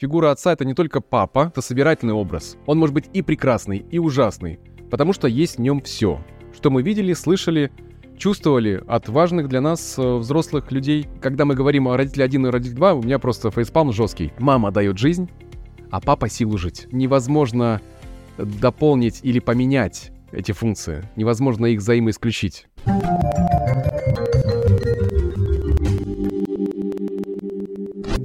Фигура отца — это не только папа, это собирательный образ. Он может быть и прекрасный, и ужасный, потому что есть в нем все, что мы видели, слышали, чувствовали от важных для нас э, взрослых людей. Когда мы говорим о родителе 1 и родитель 2, у меня просто фейспалм жесткий. Мама дает жизнь, а папа силу жить. Невозможно дополнить или поменять эти функции. Невозможно их взаимоисключить.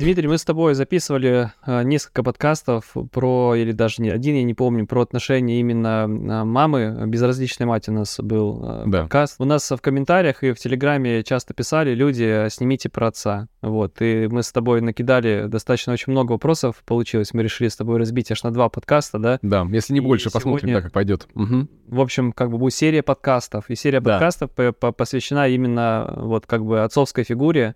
Дмитрий, мы с тобой записывали э, несколько подкастов про, или даже не один, я не помню, про отношения именно э, мамы, безразличной мать у нас был э, да. подкаст. У нас в комментариях и в Телеграме часто писали люди, снимите про отца. Вот, и мы с тобой накидали достаточно очень много вопросов, получилось. Мы решили с тобой разбить аж на два подкаста, да? Да, если не и больше, посмотрим, сегодня... да, как пойдет. Угу. В общем, как бы будет серия подкастов, и серия да. подкастов посвящена именно вот как бы отцовской фигуре,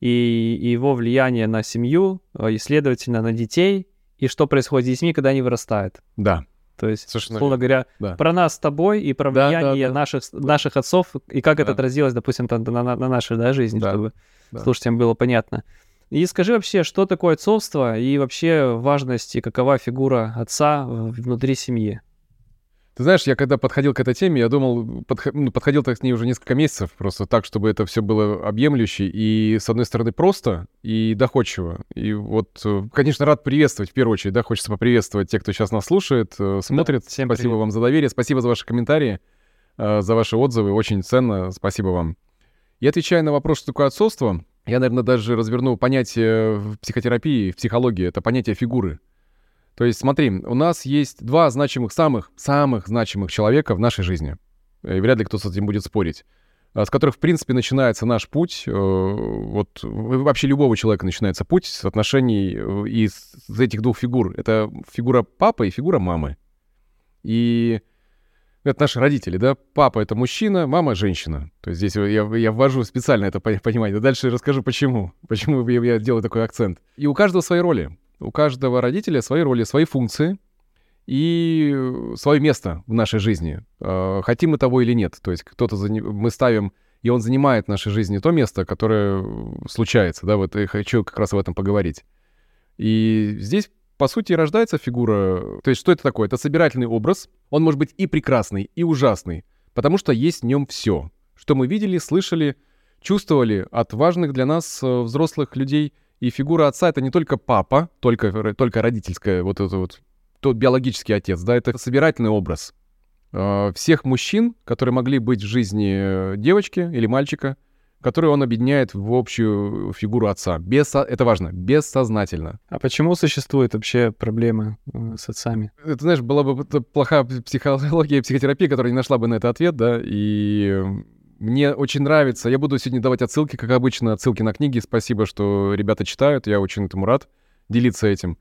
и, его влияние на семью, и, следовательно, на детей, и что происходит с детьми, когда они вырастают. Да. То есть, Совершенно условно говоря, да. про нас с тобой и про влияние да, да, наших, да. наших отцов, и как да. это отразилось, допустим, на, на, на нашей да, жизни, да. чтобы да. слушателям было понятно. И скажи вообще, что такое отцовство и вообще важность и какова фигура отца внутри семьи? Ты знаешь, я когда подходил к этой теме, я думал, подх... ну, подходил так к ней уже несколько месяцев, просто так, чтобы это все было объемлюще и, с одной стороны, просто и доходчиво. И вот, э, конечно, рад приветствовать, в первую очередь, да, хочется поприветствовать тех, кто сейчас нас слушает, э, смотрит. Да, всем спасибо привет. вам за доверие, спасибо за ваши комментарии, э, за ваши отзывы, очень ценно, спасибо вам. И отвечая на вопрос, что такое отцовство, я, наверное, даже разверну понятие в психотерапии, в психологии, это понятие фигуры — то есть смотри, у нас есть два значимых, самых, самых значимых человека в нашей жизни. И вряд ли кто-то с этим будет спорить а, с которых, в принципе, начинается наш путь, э, вот вообще любого человека начинается путь с отношений э, из этих двух фигур. Это фигура папы и фигура мамы. И это наши родители, да? Папа — это мужчина, мама — женщина. То есть здесь я, я ввожу специально это понимание. Дальше расскажу, почему. Почему я делаю такой акцент. И у каждого свои роли. У каждого родителя свои роли, свои функции и свое место в нашей жизни. А, хотим мы того или нет. То есть кто-то мы ставим, и он занимает в нашей жизни то место, которое случается. Да, вот я хочу как раз об этом поговорить. И здесь, по сути, рождается фигура... То есть что это такое? Это собирательный образ. Он может быть и прекрасный, и ужасный, потому что есть в нем все, что мы видели, слышали, чувствовали от важных для нас э, взрослых людей — и фигура отца — это не только папа, только, только родительская, вот это вот, тот биологический отец, да, это собирательный образ э, всех мужчин, которые могли быть в жизни э, девочки или мальчика, которые он объединяет в общую фигуру отца. Без, это важно, бессознательно. А почему существует вообще проблемы э, с отцами? Это, знаешь, была бы плохая психология и психотерапия, которая не нашла бы на это ответ, да, и мне очень нравится. Я буду сегодня давать отсылки, как обычно, отсылки на книги. Спасибо, что ребята читают. Я очень этому рад делиться этим.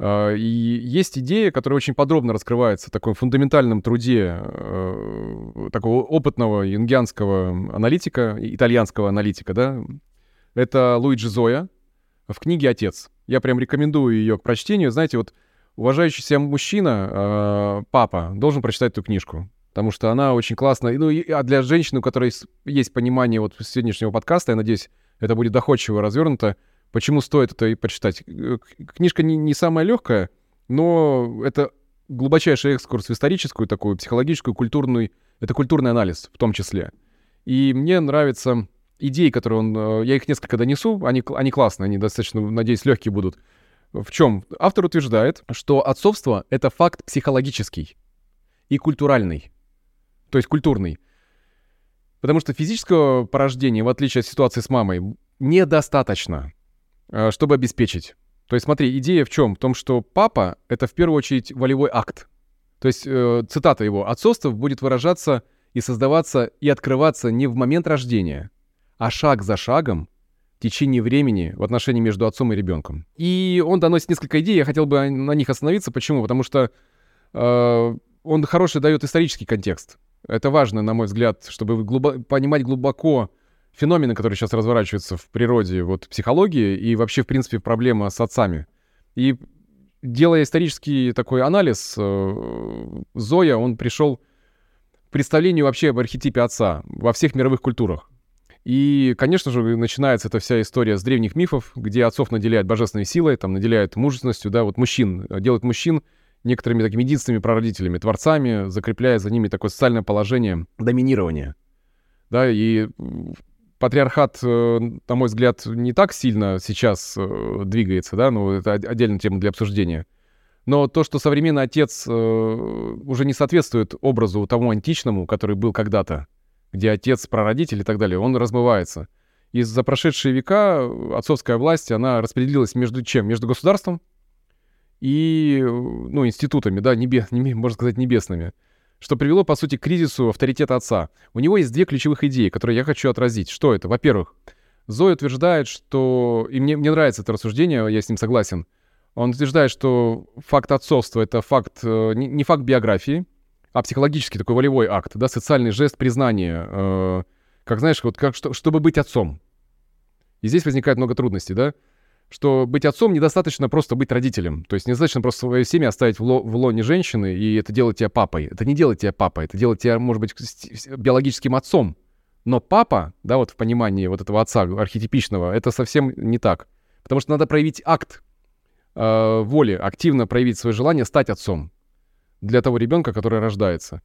А, и есть идея, которая очень подробно раскрывается в таком фундаментальном труде э, такого опытного юнгианского аналитика, итальянского аналитика, да. Это Луиджи Зоя в книге «Отец». Я прям рекомендую ее к прочтению. Знаете, вот уважающий себя мужчина, э, папа, должен прочитать эту книжку потому что она очень классная. Ну, и, а для женщины, у которой есть понимание вот сегодняшнего подкаста, я надеюсь, это будет доходчиво развернуто, почему стоит это и почитать. Э, книжка не, не самая легкая, но это глубочайший экскурс в историческую, такую психологическую, культурную, это культурный анализ в том числе. И мне нравятся идеи, которые он... Э, я их несколько донесу, они, они классные, они достаточно, надеюсь, легкие будут. В чем? Автор утверждает, что отцовство — это факт психологический и культуральный то есть культурный. Потому что физического порождения, в отличие от ситуации с мамой, недостаточно, э, чтобы обеспечить. То есть смотри, идея в чем? В том, что папа — это в первую очередь волевой акт. То есть э, цитата его «Отцовство будет выражаться и создаваться и открываться не в момент рождения, а шаг за шагом в течение времени в отношении между отцом и ребенком». И он доносит несколько идей, я хотел бы на них остановиться. Почему? Потому что э, он хороший дает исторический контекст. Это важно, на мой взгляд, чтобы глубо- понимать глубоко феномены, которые сейчас разворачиваются в природе, вот психологии и вообще, в принципе, проблема с отцами. И делая исторический такой анализ, э, Зоя, он пришел к представлению вообще об архетипе отца во всех мировых культурах. И, конечно же, начинается эта вся история с древних мифов, где отцов наделяют божественной силой, там наделяют мужественностью, да, вот мужчин, э, делают мужчин некоторыми такими единственными прародителями, творцами, закрепляя за ними такое социальное положение доминирования. Да, и патриархат, э, на мой взгляд, не так сильно сейчас э, двигается, да, ну, это отдельная тема для обсуждения. Но то, что современный отец уже не соответствует образу тому античному, который был когда-то, где отец, прародитель и так далее, он размывается. И за прошедшие века отцовская власть, она распределилась между чем? Между государством и, ну, институтами, да, небе, небе, можно сказать, небесными. Что привело, по сути, к кризису авторитета отца. У него есть две ключевых идеи, которые я хочу отразить. Что это? Во-первых, Зоя утверждает, что... И мне, мне нравится это рассуждение, я с ним согласен. Он утверждает, что факт отцовства — это факт, э, не, не факт биографии, а психологический такой волевой акт, да, социальный жест признания, э, как знаешь, вот как что, чтобы быть отцом. И здесь возникает много трудностей, да, что быть отцом недостаточно просто быть родителем. То есть недостаточно просто свое семя оставить в, ло, в лоне женщины, и это делать тебя папой. Это не делать тебя папой, это делать тебя, может быть, биологическим отцом. Но папа, да, вот в понимании вот этого отца архетипичного, это совсем не так. Потому что надо проявить акт э, воли, активно проявить свое желание стать отцом для того ребенка, который рождается.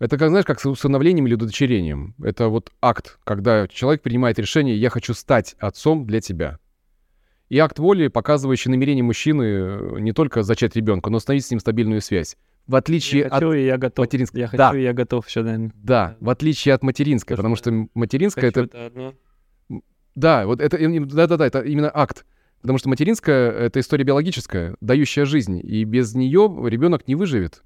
Это, как знаешь, как с усыновлением или удочерением. Это вот акт, когда человек принимает решение «я хочу стать отцом для тебя». И акт воли, показывающий намерение мужчины э, не только зачать ребенка, но установить с ним стабильную связь. В отличие я хочу, от и я готов. материнской. Я хочу, да. и я готов еще, наверное. Да, в отличие от материнской, потому что материнская это... это одно. Да, вот это, да-да-да, это именно акт. Потому что материнская — это история биологическая, дающая жизнь, и без нее ребенок не выживет.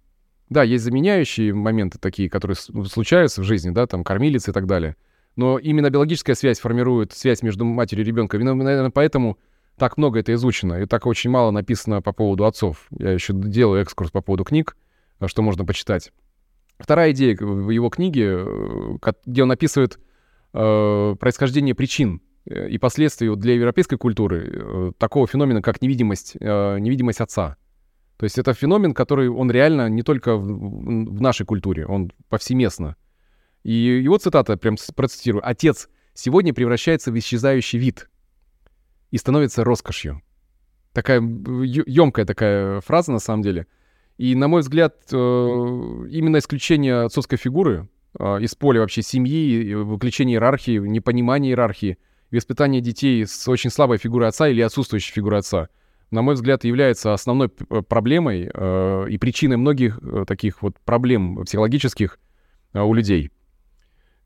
Да, есть заменяющие моменты такие, которые случаются в жизни, да, там кормилицы и так далее. Но именно биологическая связь формирует связь между матерью и ребенком. Именно, наверное, поэтому так много это изучено, и так очень мало написано по поводу отцов. Я еще делаю экскурс по поводу книг, а, что можно почитать. Вторая идея в его книге, э, где он описывает э, происхождение причин э, и последствий для европейской культуры э, такого феномена, как невидимость, э, невидимость отца. То есть это феномен, который он реально не только в, в нашей культуре, он повсеместно. И его цитата, прям процитирую. «Отец сегодня превращается в исчезающий вид и становится роскошью». Такая емкая такая фраза на самом деле. И, на мой взгляд, э, именно исключение отцовской фигуры э, из поля вообще семьи, выключение иерархии, непонимание иерархии, воспитание детей с очень слабой фигурой отца или отсутствующей фигурой отца — на мой взгляд, является основной э, проблемой и причиной многих таких вот проблем психологических у людей.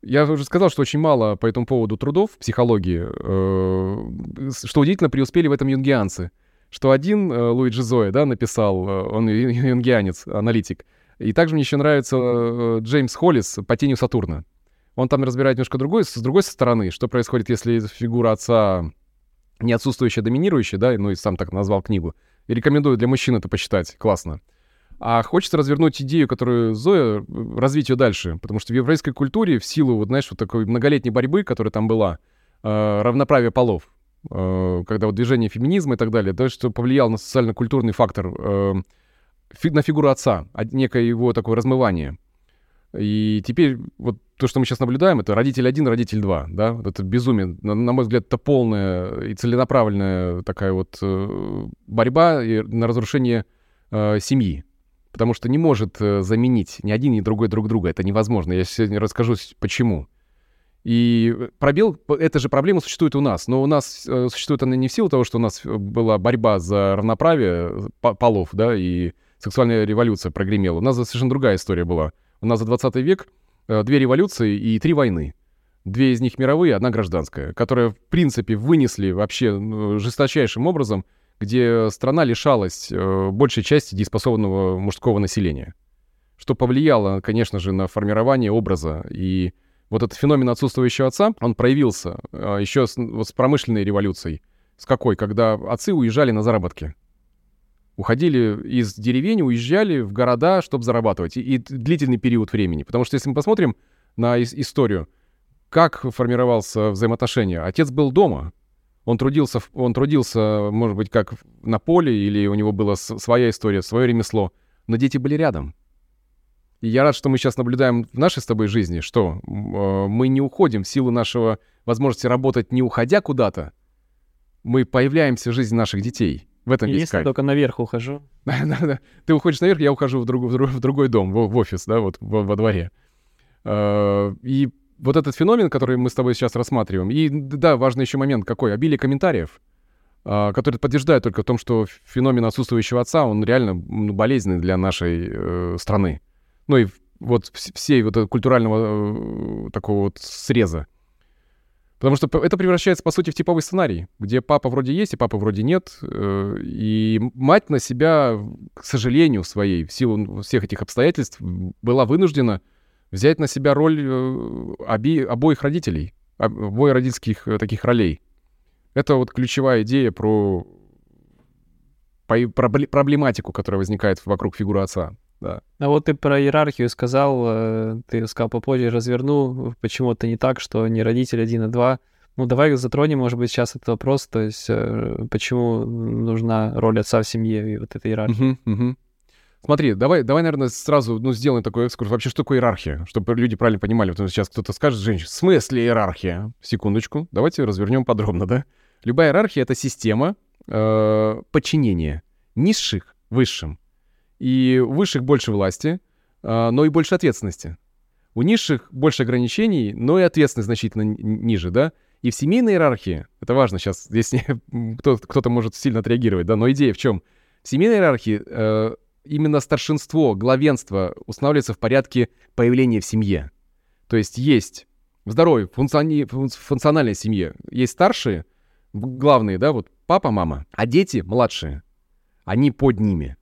Я уже сказал, что очень мало по этому поводу трудов в психологии. Э, что удивительно, преуспели в этом юнгианцы. Что один э, Луиджи Зоя, да, написал, э, он юнгианец, аналитик. И также мне еще нравится Джеймс Холлис «По тенью Сатурна». Он там разбирает немножко другой, с другой стороны, что происходит, если фигура отца не отсутствующее, доминирующее, да, ну и сам так назвал книгу. И рекомендую для мужчин это почитать, классно. А хочется развернуть идею, которую Зоя, развить ее дальше, потому что в еврейской культуре в силу, вот знаешь, вот такой многолетней борьбы, которая там была, э, равноправие полов, э, когда вот движение феминизма и так далее, да, что повлиял на социально-культурный фактор, э, фи, на фигуру отца, некое его такое размывание. И теперь вот то, что мы сейчас наблюдаем, это родитель один, родитель два, да, вот это безумие. На, на мой взгляд, это полная и целенаправленная такая вот э, борьба на разрушение э, семьи. Потому что не может э, заменить ни один, ни другой друг друга. Это невозможно. Я сегодня расскажу, почему. И пробел, эта же проблема существует у нас. Но у нас э, существует она не в силу того, что у нас была борьба за равноправие полов, да, и сексуальная революция прогремела. У нас совершенно другая история была — у нас за 20 век э, две революции и три войны. Две из них мировые, одна гражданская, которые, в принципе, вынесли вообще жесточайшим образом, где страна лишалась э, большей части дееспособного мужского населения. Что повлияло, конечно же, на формирование образа. И вот этот феномен отсутствующего отца, он проявился э, еще с, вот с промышленной революцией. С какой? Когда отцы уезжали на заработки уходили из деревень, уезжали в города, чтобы зарабатывать. И, и длительный период времени. Потому что если мы посмотрим на ис- историю, как формировался взаимоотношения. Отец был дома. Он трудился, он трудился, может быть, как на поле, или у него была своя история, свое ремесло. Но дети были рядом. И я рад, что мы сейчас наблюдаем в нашей с тобой жизни, что э, мы не уходим в силу нашего возможности работать, не уходя куда-то. Мы появляемся в жизни наших детей. В этом Если только наверх ухожу. Ты уходишь наверх, я ухожу в, друг, в другой дом, в, в офис, да, вот во, во дворе. Э, и вот этот феномен, который мы с тобой сейчас рассматриваем, и да, важный еще момент какой, обилие комментариев, э, которые подтверждают только в том, что феномен отсутствующего отца, он реально ну, болезненный для нашей э, страны. Ну и вот всей вот культурального э, такого вот среза. Потому что это превращается, по сути, в типовой сценарий, где папа вроде есть, и папа вроде нет. Э, и мать на себя, к сожалению, своей, в силу всех этих обстоятельств, была вынуждена взять на себя роль э, оби, обоих родителей, обоих родительских э, таких ролей. Это вот ключевая идея про, про проблематику, которая возникает вокруг фигуры отца. Да. А вот ты про иерархию сказал, э, ты сказал попозже разверну, почему это не так, что не родитель один, а два. Ну, давай затронем, может быть, сейчас этот вопрос, то есть почему нужна роль отца в семье и вот эта иерархия. Uh-huh, uh-huh. Смотри, давай, давай, наверное, сразу ну, сделаем такой экскурс. Вообще, что такое иерархия? Чтобы люди правильно понимали. Что сейчас кто-то скажет, женщина, в смысле иерархия? Секундочку, давайте развернем подробно, да? Любая иерархия — это система э, подчинения низших высшим. И у высших больше власти, э, но и больше ответственности. У низших больше ограничений, но и ответственность значительно ниже, да? И в семейной иерархии, это важно сейчас, здесь кто-то может сильно отреагировать, да, но идея в чем? В семейной иерархии э, именно старшинство, главенство устанавливается в порядке появления в семье. То есть есть в здоровой, функциони... функциональной семье есть старшие, главные, да, вот папа, мама, а дети младшие, они под ними.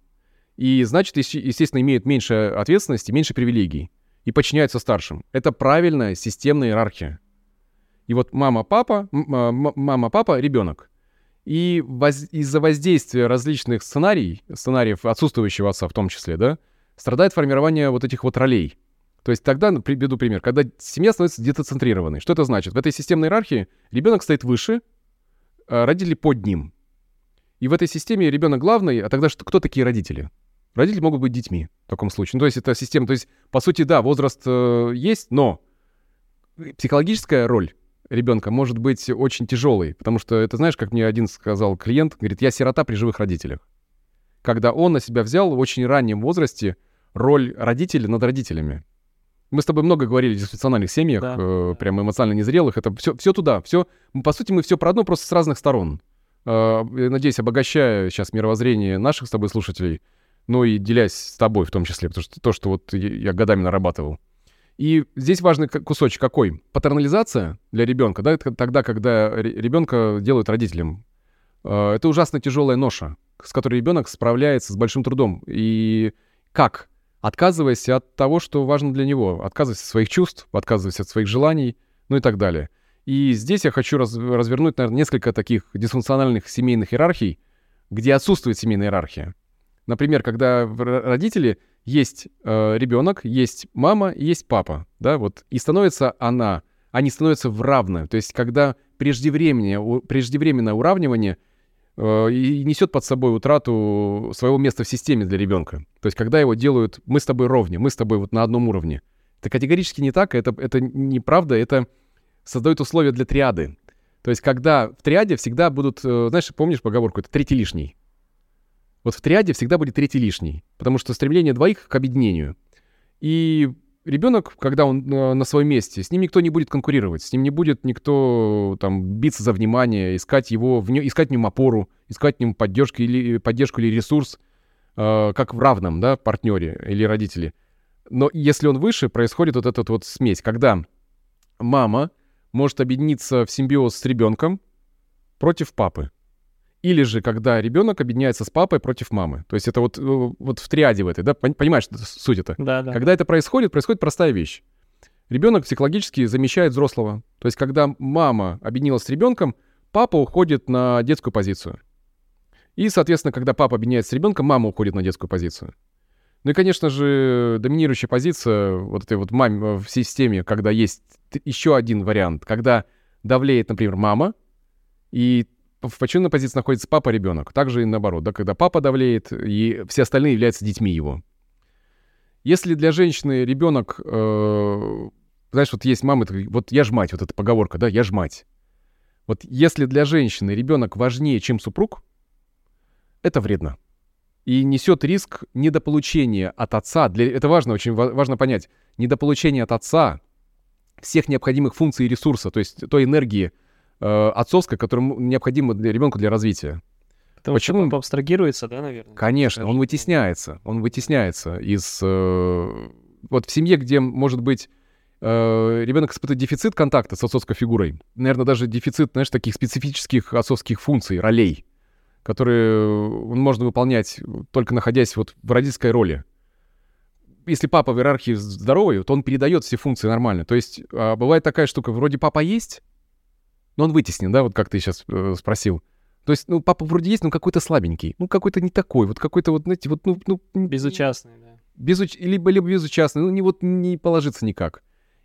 И значит, естественно, имеют меньше ответственности, меньше привилегий и подчиняются старшим. Это правильная системная иерархия. И вот мама, папа, мама, папа, ребенок. И воз... из-за воздействия различных сценариев, сценариев отсутствующего отца в том числе, да, страдает формирование вот этих вот ролей. То есть тогда, приведу пример, когда семья становится детоцентрированной. Что это значит? В этой системной иерархии ребенок стоит выше, а родители под ним. И в этой системе ребенок главный, а тогда что, кто такие родители? Родители могут быть детьми в таком случае. Ну, то есть это система, то есть, по сути, да, возраст э, есть, но психологическая роль ребенка может быть очень тяжелый, потому что это, знаешь, как мне один сказал клиент, говорит, я сирота при живых родителях. Когда он на себя взял в очень раннем возрасте роль родителя над родителями. Мы с тобой много говорили о дисфункциональных семьях, да. э, прям эмоционально незрелых. Это все, все туда, все. По сути, мы все про одно, просто с разных сторон. Э, надеюсь, обогащая сейчас мировоззрение наших с тобой слушателей, ну и делясь с тобой в том числе, потому что то, что вот я годами нарабатывал. И здесь важный кусочек какой? Патернализация для ребенка, да, это тогда, когда ребенка делают родителем. А, это ужасно тяжелая ноша, с которой ребенок справляется с большим трудом. И как? Отказываясь от того, что важно для него. Отказываясь от своих чувств, отказываясь от своих желаний, ну и так далее. И здесь я хочу раз, развернуть, наверное, несколько таких дисфункциональных семейных иерархий, где отсутствует семейная иерархия. Например, когда родители есть э, ребенок, есть мама, есть папа, да, вот, и становится она, они становятся в равны. То есть, когда преждевременное, у, преждевременное уравнивание э, и несет под собой утрату своего места в системе для ребенка. То есть, когда его делают, мы с тобой ровни, мы с тобой вот на одном уровне. Это категорически не так, это, это неправда, это создает условия для триады. То есть, когда в триаде всегда будут, э, знаешь, помнишь поговорку, это третий лишний. Вот в триаде всегда будет третий лишний, потому что стремление двоих к объединению. И ребенок, когда он э, на своем месте, с ним никто не будет конкурировать, с ним не будет никто там биться за внимание, искать его, в не, искать в нем опору, искать в нем поддержку или, поддержку или ресурс, э, как в равном, да, партнере или родителе. Но если он выше, происходит вот эта вот смесь, когда мама может объединиться в симбиоз с ребенком против папы. Или же, когда ребенок объединяется с папой против мамы. То есть это вот, э, вот в триаде в этой, да? Понимаешь суть это? Да, да. Когда это происходит, происходит простая вещь. Ребенок психологически замещает взрослого. То есть когда мама объединилась с ребенком, папа уходит на детскую позицию. И, соответственно, когда папа объединяется с ребенком, мама уходит на детскую позицию. Ну и, конечно же, доминирующая позиция вот этой вот маме в системе, когда есть еще один вариант, когда давлеет, например, мама, и в подчиненной позиции находится папа-ребенок. Также и наоборот, да, когда папа давлеет, и все остальные являются детьми его. Если для женщины ребенок, э, знаешь, вот есть мамы, вот я ж мать, вот эта поговорка, да, я ж мать. Вот если для женщины ребенок важнее, чем супруг, это вредно. И несет риск недополучения от отца. Для, это важно, очень важно понять. Недополучение от отца всех необходимых функций и ресурса, то есть той энергии э, отцовской, которая необходима для ребенка для развития. Потому Почему? что папа абстрагируется, да, наверное? Конечно, он вытесняется. Он вытесняется из... Э, вот в семье, где, может быть, э, ребенок испытывает дефицит контакта с отцовской фигурой, наверное, даже дефицит, знаешь, таких специфических отцовских функций, ролей, которые он можно выполнять только находясь вот в родительской роли если папа в иерархии здоровый, то он передает все функции нормально. То есть а, бывает такая штука, вроде папа есть, но он вытеснен, да, вот как ты сейчас э, спросил. То есть, ну, папа вроде есть, но какой-то слабенький, ну, какой-то не такой, вот какой-то вот, знаете, вот, ну... ну безучастный, да. Безуч... Либо, либо безучастный, ну, не, вот не положится никак.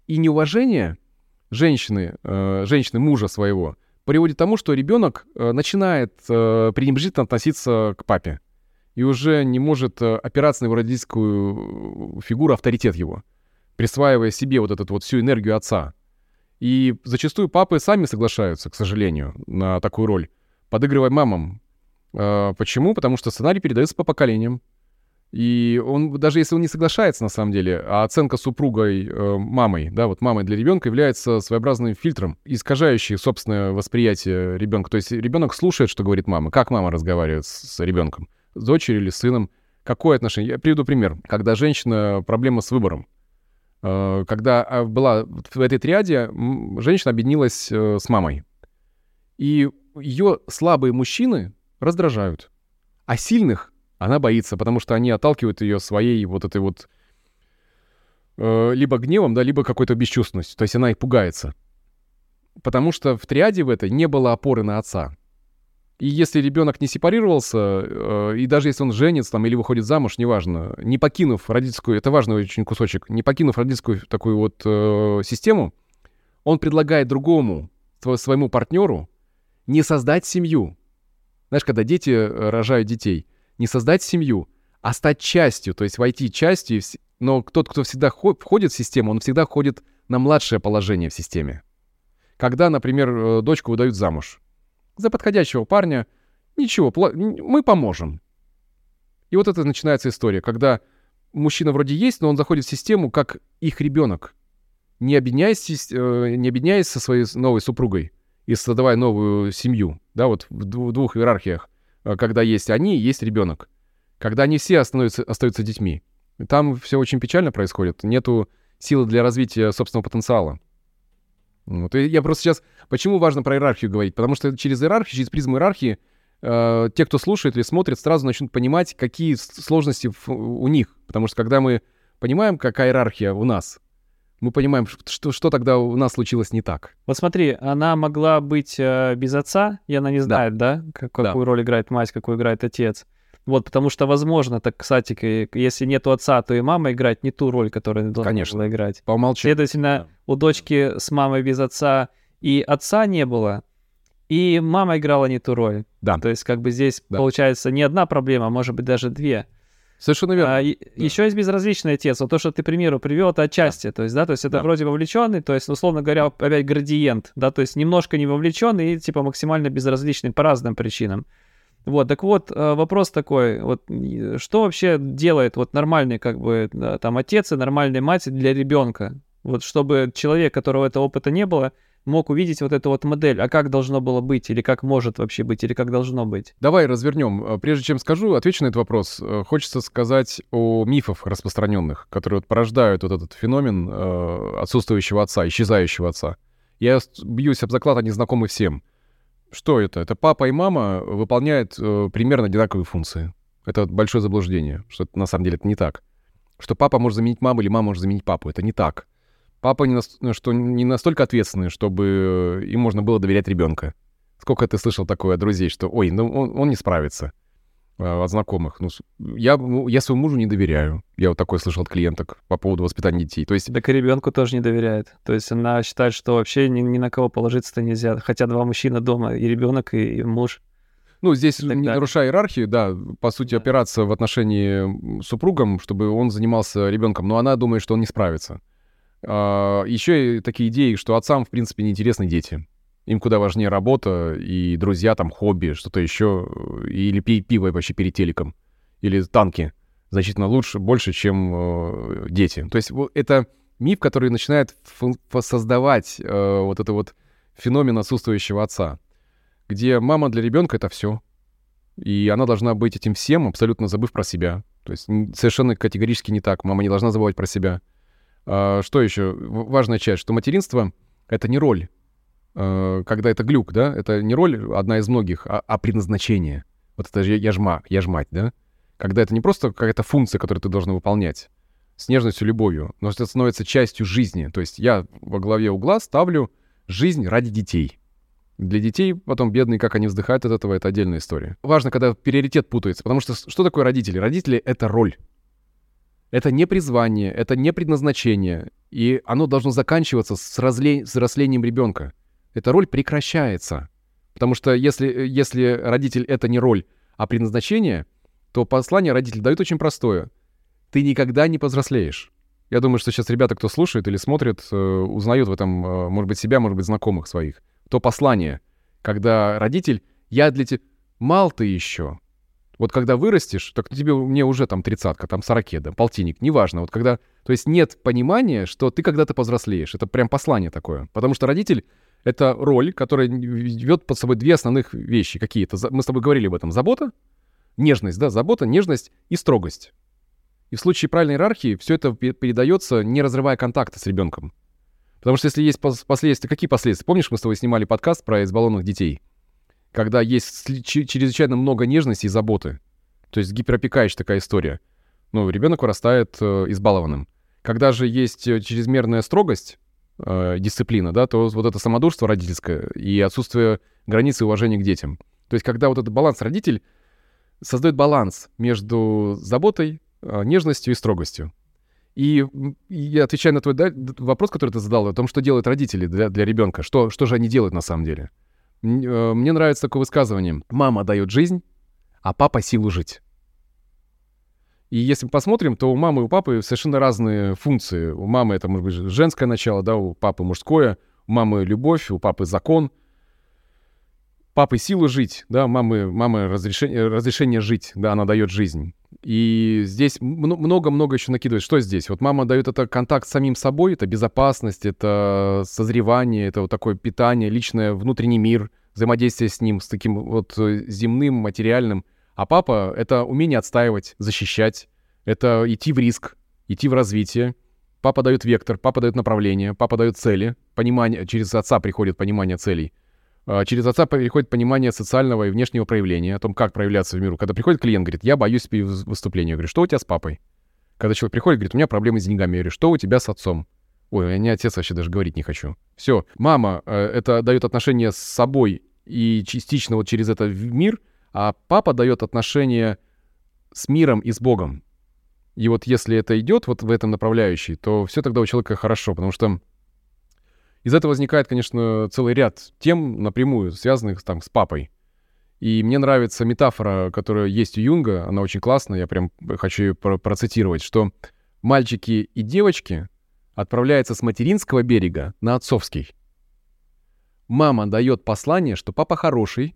И неуважение женщины, э, женщины мужа своего приводит к тому, что ребенок э, начинает э, пренебрежительно относиться к папе и уже не может э, опираться на его родительскую э, фигуру, авторитет его, присваивая себе вот эту вот всю энергию отца. И зачастую папы сами соглашаются, к сожалению, на такую роль, подыгрывая мамам. А, почему? Потому что сценарий передается по поколениям. И он, даже если он не соглашается на самом деле, а оценка супругой, э, мамой, да, вот мамой для ребенка является своеобразным фильтром, искажающий собственное восприятие ребенка. То есть ребенок слушает, что говорит мама, как мама разговаривает с, с ребенком с дочерью или сыном. Какое отношение? Я приведу пример. Когда женщина, проблема с выбором. Э, когда а, была в этой триаде, женщина объединилась э, с мамой. И ее слабые мужчины раздражают. А сильных она боится, потому что они отталкивают ее своей вот этой вот э, либо гневом, да, либо какой-то бесчувственностью. То есть она их пугается. Потому что в триаде в этой не было опоры на отца. И если ребенок не сепарировался, э, и даже если он женится там или выходит замуж, неважно, не покинув родительскую, это важный очень кусочек, не покинув родительскую такую вот э, систему, он предлагает другому, своему партнеру, не создать семью. Знаешь, когда дети э, рожают детей, не создать семью, а стать частью, то есть войти частью, но тот, кто всегда входит в систему, он всегда входит на младшее положение в системе. Когда, например, э, дочку выдают замуж, за подходящего парня. Ничего, мы поможем. И вот это начинается история, когда мужчина вроде есть, но он заходит в систему как их ребенок, не объединяясь, э, не объединяясь со своей новой супругой и создавая новую семью, да, вот в двух иерархиях, э, когда есть они есть ребенок. Когда они все остаются, остаются детьми. Там все очень печально происходит. Нету силы для развития собственного потенциала. Вот. И я просто сейчас... Почему важно про иерархию говорить? Потому что через иерархию, через призму иерархии, э, те, кто слушает или смотрит, сразу начнут понимать, какие сложности в, у них. Потому что когда мы понимаем, какая иерархия у нас, мы понимаем, что, что тогда у нас случилось не так. Вот смотри, она могла быть э, без отца, и она не знает, да, да как, какую да. роль играет мать, какую играет отец. Вот, потому что, возможно, так, кстати, если нет отца, то и мама играет не ту роль, которую должна Конечно. была играть. По умолчанию. Следовательно, да. у дочки с мамой без отца и отца не было, и мама играла не ту роль. Да. То есть, как бы здесь да. получается не одна проблема, а может быть даже две. Совершенно верно. А, да. Еще есть безразличный отец. Вот то, что ты, к примеру, привел, это отчасти. Да. То есть, да, то есть это да. вроде вовлеченный, то есть, условно говоря, опять градиент, да, то есть немножко не вовлеченный и типа максимально безразличный по разным причинам. Вот, так вот, э, вопрос такой, вот, что вообще делает вот нормальный, как бы, там, отец и нормальная мать для ребенка? Вот, чтобы человек, которого этого опыта не было, мог увидеть вот эту вот модель, а как должно было быть, или как может вообще быть, или как должно быть? Давай развернем. Э, прежде чем скажу, отвечу на этот вопрос. Э, хочется сказать о мифах распространенных, которые вот порождают вот этот феномен отсутствующего отца, исчезающего отца. Я бьюсь об заклад, они знакомы всем. Что это? Это папа и мама выполняют э, примерно одинаковые функции. Это большое заблуждение, что это, на самом деле это не так. Что папа может заменить маму или мама может заменить папу. Это не так. Папа не, на, ну, что не настолько ответственный, чтобы им можно было доверять ребенка. Сколько ты слышал такое от друзей, что ой, ну он, он не справится. А, от знакомых. Ну, я, ну, я своему мужу не доверяю. Я вот такое слышал от клиенток по поводу воспитания детей. То есть... Так и ребенку тоже не доверяет. То есть она считает, что вообще ни, ни на кого положиться-то нельзя. Хотя два мужчины дома, и ребенок, и, и муж. Ну, здесь, не нарушая иерархию, да, по сути, опираться в отношении супругом, чтобы он занимался ребенком, но она думает, что он не справится. А, еще и такие идеи, что отцам, в принципе, неинтересны дети. Им куда важнее работа и друзья, там, хобби, что-то еще, или пи пиво вообще перед телеком, или танки значительно лучше, больше, чем э, дети. То есть это миф, который начинает создавать э, вот это вот феномен отсутствующего отца, где мама для ребенка это все, и она должна быть этим всем, абсолютно забыв про себя. То есть совершенно категорически не так. Мама не должна забывать про себя. А, что еще? Важная часть, что материнство — это не роль. А, когда это глюк, да, это не роль одна из многих, а, а предназначение. Вот это же я ж, мать, я ж мать, да? Когда это не просто какая-то функция, которую ты должен выполнять с нежностью, любовью, но это становится частью жизни. То есть я во главе угла ставлю жизнь ради детей. Для детей потом бедные, как они вздыхают от этого, это отдельная история. Важно, когда приоритет путается, потому что что такое родители? Родители — это роль. Это не призвание, это не предназначение, и оно должно заканчиваться с, разле... с рослением ребенка. Эта роль прекращается. Потому что если, если родитель — это не роль, а предназначение, то послание родитель дает очень простое. Ты никогда не повзрослеешь. Я думаю, что сейчас ребята, кто слушает или смотрит, э, узнают в этом, э, может быть, себя, может быть, знакомых своих то послание, когда родитель, я для тебя, мал ты еще. Вот когда вырастешь, так тебе, мне уже там тридцатка, там сорокеда, полтинник, неважно. Вот когда, то есть нет понимания, что ты когда-то повзрослеешь. Это прям послание такое. Потому что родитель — это роль, которая ведет под собой две основных вещи какие-то. Мы с тобой говорили об этом. Забота, нежность, да, забота, нежность и строгость. И в случае правильной иерархии все это передается, не разрывая контакта с ребенком. Потому что если есть последствия, какие последствия? Помнишь, мы с тобой снимали подкаст про избалованных детей? Когда есть чрезвычайно много нежности и заботы. То есть гиперопекающая такая история. Ну, ребенок вырастает э, избалованным. Когда же есть э, чрезмерная строгость, э, дисциплина, да, то вот это самодурство родительское и отсутствие границы уважения к детям. То есть когда вот этот баланс родитель создает баланс между заботой, э, нежностью и строгостью. И, я отвечаю на твой да, вопрос, который ты задал, о том, что делают родители для, для ребенка, что, что же они делают на самом деле. Э, мне нравится такое высказывание. Мама дает жизнь, а папа силу жить. И если мы посмотрим, то у мамы и у папы совершенно разные функции. У мамы это, может быть, женское начало, да, у папы мужское, у мамы любовь, у папы закон. Папы силу жить, да, мамы, мамы разрешение, разрешение жить, да, она дает жизнь. И здесь много-много еще накидывает. Что здесь? Вот мама дает это контакт с самим собой, это безопасность, это созревание, это вот такое питание, личное, внутренний мир, взаимодействие с ним, с таким вот э, земным, материальным. А папа — это умение отстаивать, защищать, это идти в риск, идти в развитие. Папа дает вектор, папа дает направление, папа дает цели, понимание, через отца приходит понимание целей. А, через отца приходит понимание социального и внешнего проявления, о том, как проявляться в миру. Когда приходит клиент, говорит, я боюсь выступления. Я говорю, что у тебя с папой? Когда человек приходит, говорит, у меня проблемы с деньгами. Я говорю, что у тебя с отцом? Ой, я не отец вообще даже говорить не хочу. Все, мама, э, это дает отношение с собой и частично вот через это в мир, а папа дает отношение с миром и с Богом. И вот если это идет вот в этом направляющей, то все тогда у человека хорошо, потому что из этого возникает, конечно, целый ряд тем напрямую связанных там с папой. И мне нравится метафора, которая есть у Юнга, она очень классная, я прям хочу ее процитировать, что мальчики и девочки отправляются с материнского берега на отцовский. Мама дает послание, что папа хороший,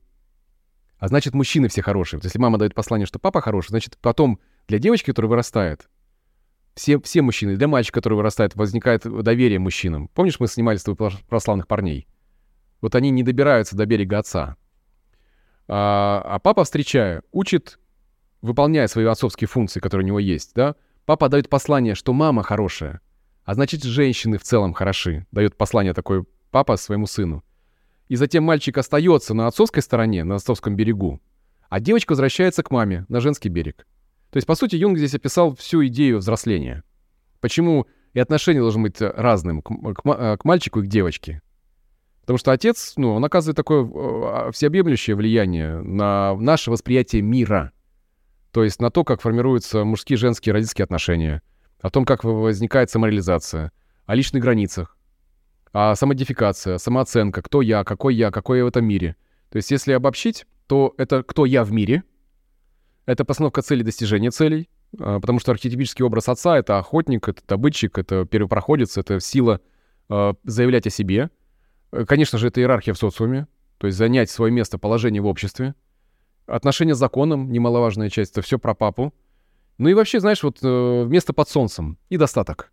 а значит, мужчины все хорошие. Вот если мама дает послание, что папа хороший, значит, потом для девочки, которая вырастает, все, все мужчины, для мальчика, который вырастает, возникает доверие мужчинам. Помнишь, мы снимали с тобой прославных парней? Вот они не добираются до берега отца. А, а папа, встречая, учит, выполняя свои отцовские функции, которые у него есть, да? Папа дает послание, что мама хорошая, а значит, женщины в целом хороши. Дает послание такой папа своему сыну. И затем мальчик остается на отцовской стороне, на отцовском берегу, а девочка возвращается к маме на женский берег. То есть, по сути, Юнг здесь описал всю идею взросления. Почему и отношение должно быть разным к, к, к мальчику и к девочке. Потому что отец, ну, он оказывает такое а, всеобъемлющее влияние на наше восприятие мира. То есть на то, как формируются мужские женские родительские отношения, о том, как возникает самореализация, о личных границах, о самодификация, самооценка, кто я, какой я, какой я в этом мире. То есть если обобщить, то это кто я в мире, это постановка целей, достижения целей, а, потому что архетипический образ отца — это охотник, это добытчик, это первопроходец, это сила э, заявлять о себе. Э, конечно же, это иерархия в социуме, то есть занять свое место, положение в обществе. Отношения с законом, немаловажная часть, это все про папу. Ну и вообще, знаешь, вот э, место под солнцем и достаток.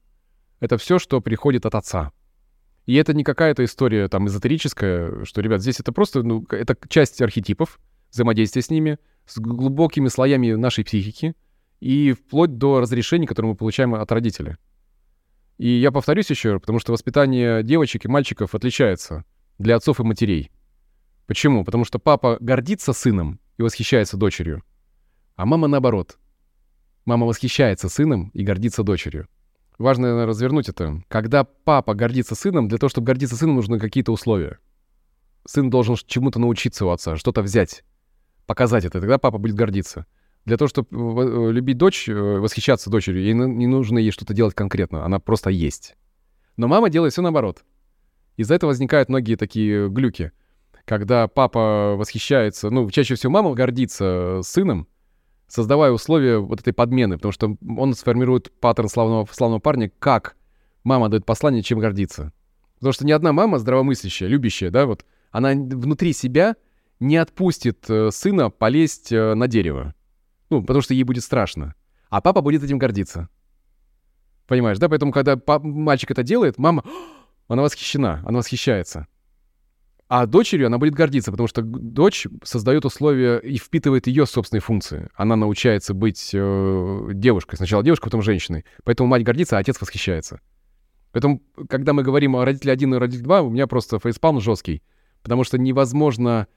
Это все, что приходит от отца. И это не какая-то история там эзотерическая, что, ребят, здесь это просто, ну, это часть архетипов, взаимодействия с ними, с глубокими слоями нашей психики и вплоть до разрешений, которые мы получаем от родителей. И я повторюсь еще, потому что воспитание девочек и мальчиков отличается для отцов и матерей. Почему? Потому что папа гордится сыном и восхищается дочерью, а мама наоборот. Мама восхищается сыном и гордится дочерью. Важно наверное, развернуть это. Когда папа гордится сыном, для того, чтобы гордиться сыном, нужны какие-то условия. Сын должен чему-то научиться у отца, что-то взять, показать это, тогда папа будет гордиться. Для того, чтобы э, любить дочь, э, восхищаться дочерью, ей не нужно ей что-то делать конкретно, она просто есть. Но мама делает все наоборот. Из-за этого возникают многие такие глюки. Когда папа восхищается, ну, чаще всего мама гордится сыном, создавая условия вот этой подмены, потому что он сформирует паттерн славного, славного парня, как мама дает послание, чем гордиться. Потому что ни одна мама здравомыслящая, любящая, да, вот, она внутри себя не отпустит э, сына полезть э, на дерево. Ну, потому что ей будет страшно. А папа будет этим гордиться. Понимаешь, да? Поэтому, когда мальчик это делает, мама, она восхищена, она восхищается. А дочерью она будет гордиться, потому что дочь создает условия и впитывает ее собственные функции. Она научается быть э, девушкой. Сначала девушкой, потом женщиной. Поэтому мать гордится, а отец восхищается. Поэтому, когда мы говорим о родителе один и родитель два, у меня просто фейспалм жесткий. Потому что невозможно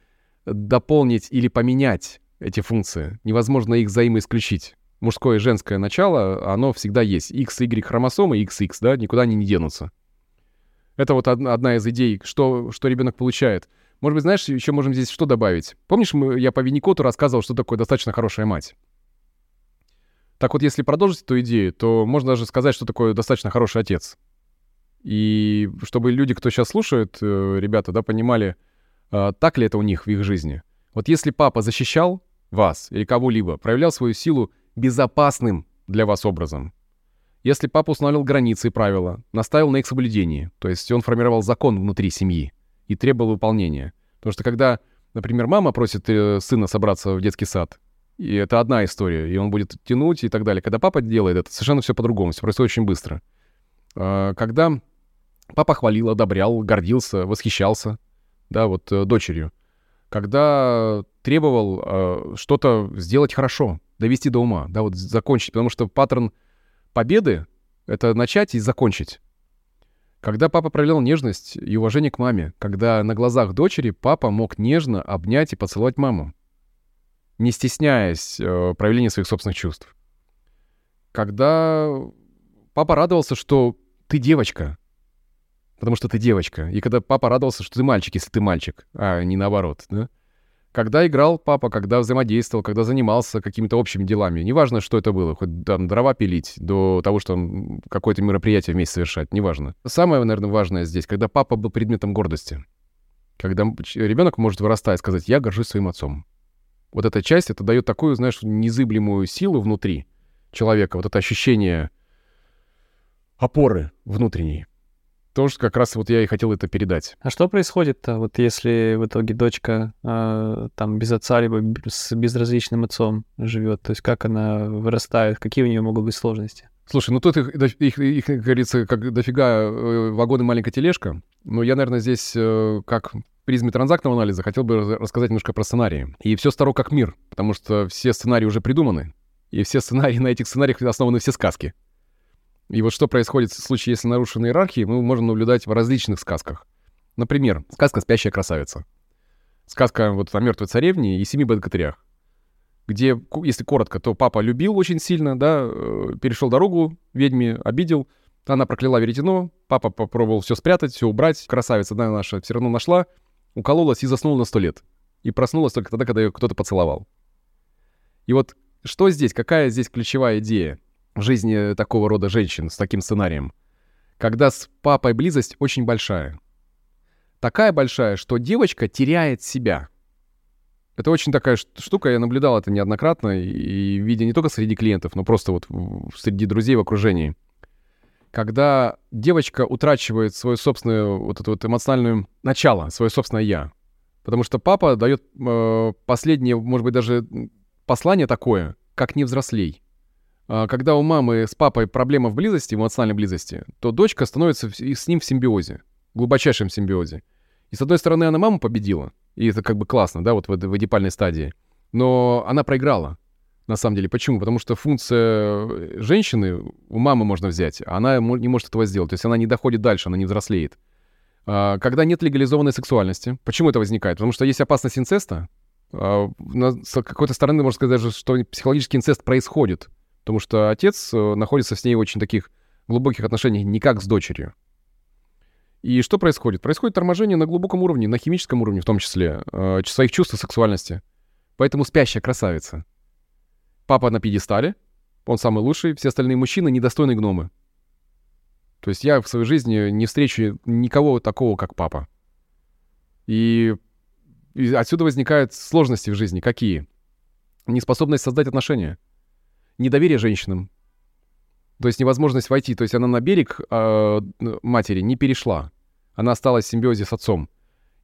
дополнить или поменять эти функции. Невозможно их взаимоисключить. Мужское и женское начало, оно всегда есть. X, Y хромосомы, XX, да, никуда они не денутся. Это вот одна из идей, что, что ребенок получает. Может быть, знаешь, еще можем здесь что добавить? Помнишь, мы, я по Винникоту рассказывал, что такое достаточно хорошая мать? Так вот, если продолжить эту идею, то можно даже сказать, что такое достаточно хороший отец. И чтобы люди, кто сейчас слушает, э, ребята, да, понимали, а, так ли это у них в их жизни. Вот если папа защищал вас или кого-либо, проявлял свою силу безопасным для вас образом, если папа установил границы и правила, наставил на их соблюдении, то есть он формировал закон внутри семьи и требовал выполнения. Потому что когда, например, мама просит э, сына собраться в детский сад, и это одна история, и он будет тянуть и так далее. Когда папа делает это, совершенно все по-другому, все происходит очень быстро. А, когда папа хвалил, одобрял, гордился, восхищался, да, вот э, дочерью, когда требовал э, что-то сделать хорошо, довести до ума, да, вот закончить, потому что паттерн победы — это начать и закончить. Когда папа проявлял нежность и уважение к маме, когда на глазах дочери папа мог нежно обнять и поцеловать маму, не стесняясь э, проявления своих собственных чувств. Когда папа радовался, что ты девочка, потому что ты девочка, и когда папа радовался, что ты мальчик, если ты мальчик, а не наоборот, да? Когда играл папа, когда взаимодействовал, когда занимался какими-то общими делами. Неважно, что это было, хоть там дрова пилить, до того, что какое-то мероприятие вместе совершать, неважно. Самое, наверное, важное здесь, когда папа был предметом гордости. Когда ребенок может вырастать и сказать, я горжусь своим отцом. Вот эта часть, это дает такую, знаешь, незыблемую силу внутри человека, вот это ощущение опоры внутренней тоже как раз вот я и хотел это передать. А что происходит-то, вот если в итоге дочка э, там без отца либо с безразличным отцом живет? То есть как она вырастает, какие у нее могут быть сложности? Слушай, ну тут их, их, их, как говорится, как дофига э, вагон и маленькая тележка. Но я, наверное, здесь э, как призме транзактного анализа хотел бы рассказать немножко про сценарии. И все старо как мир, потому что все сценарии уже придуманы. И все сценарии, на этих сценариях основаны все сказки. И вот что происходит в случае, если нарушена иерархия, мы можем наблюдать в различных сказках. Например, сказка «Спящая красавица». Сказка вот о мертвой царевне и семи богатырях. Где, если коротко, то папа любил очень сильно, да, э, перешел дорогу ведьме, обидел, она прокляла веретено, папа попробовал все спрятать, все убрать, красавица одна наша все равно нашла, укололась и заснула на сто лет. И проснулась только тогда, когда ее кто-то поцеловал. И вот что здесь, какая здесь ключевая идея? В жизни такого рода женщин с таким сценарием, когда с папой близость очень большая. Такая большая, что девочка теряет себя. Это очень такая штука, я наблюдал это неоднократно, и видя не только среди клиентов, но просто вот среди друзей в окружении. Когда девочка утрачивает свое собственное вот это вот эмоциональное начало, свое собственное «я». Потому что папа дает э, последнее, может быть, даже послание такое, как не взрослей. А, когда у мамы с папой проблема в близости, эмоциональной близости, то дочка становится с ним в симбиозе, глубочайшем симбиозе. И с одной стороны, она маму победила, и это как бы классно, да, вот в, в эдипальной стадии. Но она проиграла, на самом деле. Почему? Потому что функция э, женщины у мамы можно взять, а она не может этого сделать. То есть она не доходит дальше, она не взрослеет. А, когда нет легализованной сексуальности, почему это возникает? Потому что есть опасность инцеста. А, с какой-то стороны, можно сказать даже, что психологический инцест происходит — Потому что отец э, находится с ней в очень таких глубоких отношениях, не как с дочерью. И что происходит? Происходит торможение на глубоком уровне, на химическом уровне в том числе, э, своих чувств и сексуальности. Поэтому спящая красавица. Папа на пьедестале, он самый лучший, все остальные мужчины — недостойные гномы. То есть я в своей жизни не встречу никого такого, как папа. И, и отсюда возникают сложности в жизни. Какие? Неспособность создать отношения — недоверие женщинам. То есть невозможность войти. То есть она на берег э, матери не перешла. Она осталась в симбиозе с отцом.